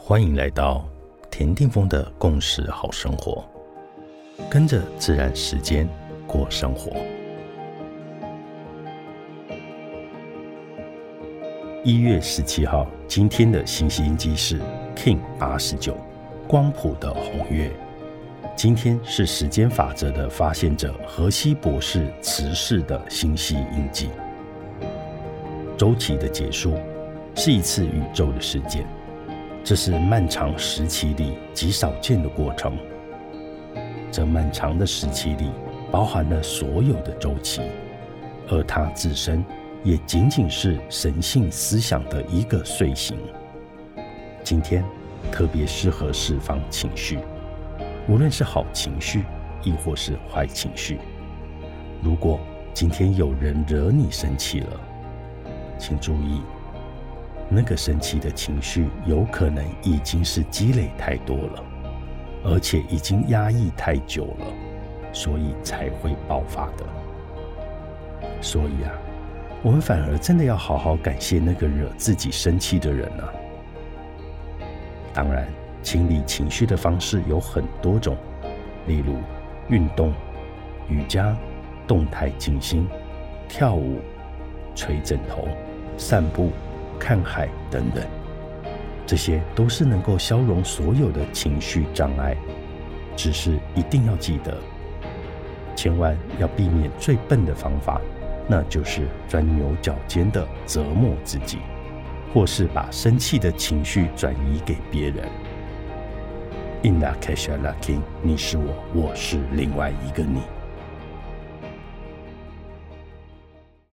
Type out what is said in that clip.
欢迎来到田定峰的共识好生活，跟着自然时间过生活。一月十七号，今天的星系印记是 King 八十九，光谱的红月。今天是时间法则的发现者荷西博士辞世的星系印记。周期的结束是一次宇宙的事件。这是漫长时期里极少见的过程。这漫长的时期里包含了所有的周期，而它自身也仅仅是神性思想的一个睡醒。今天特别适合释放情绪，无论是好情绪亦或是坏情绪。如果今天有人惹你生气了，请注意。那个生气的情绪有可能已经是积累太多了，而且已经压抑太久了，所以才会爆发的。所以啊，我们反而真的要好好感谢那个惹自己生气的人啊。当然，清理情绪的方式有很多种，例如运动、瑜伽、动态静心、跳舞、捶枕头、散步。看海等等，这些都是能够消融所有的情绪障碍。只是一定要记得，千万要避免最笨的方法，那就是钻牛角尖的折磨自己，或是把生气的情绪转移给别人。In la c a s h a lucky，你是我，我是另外一个你。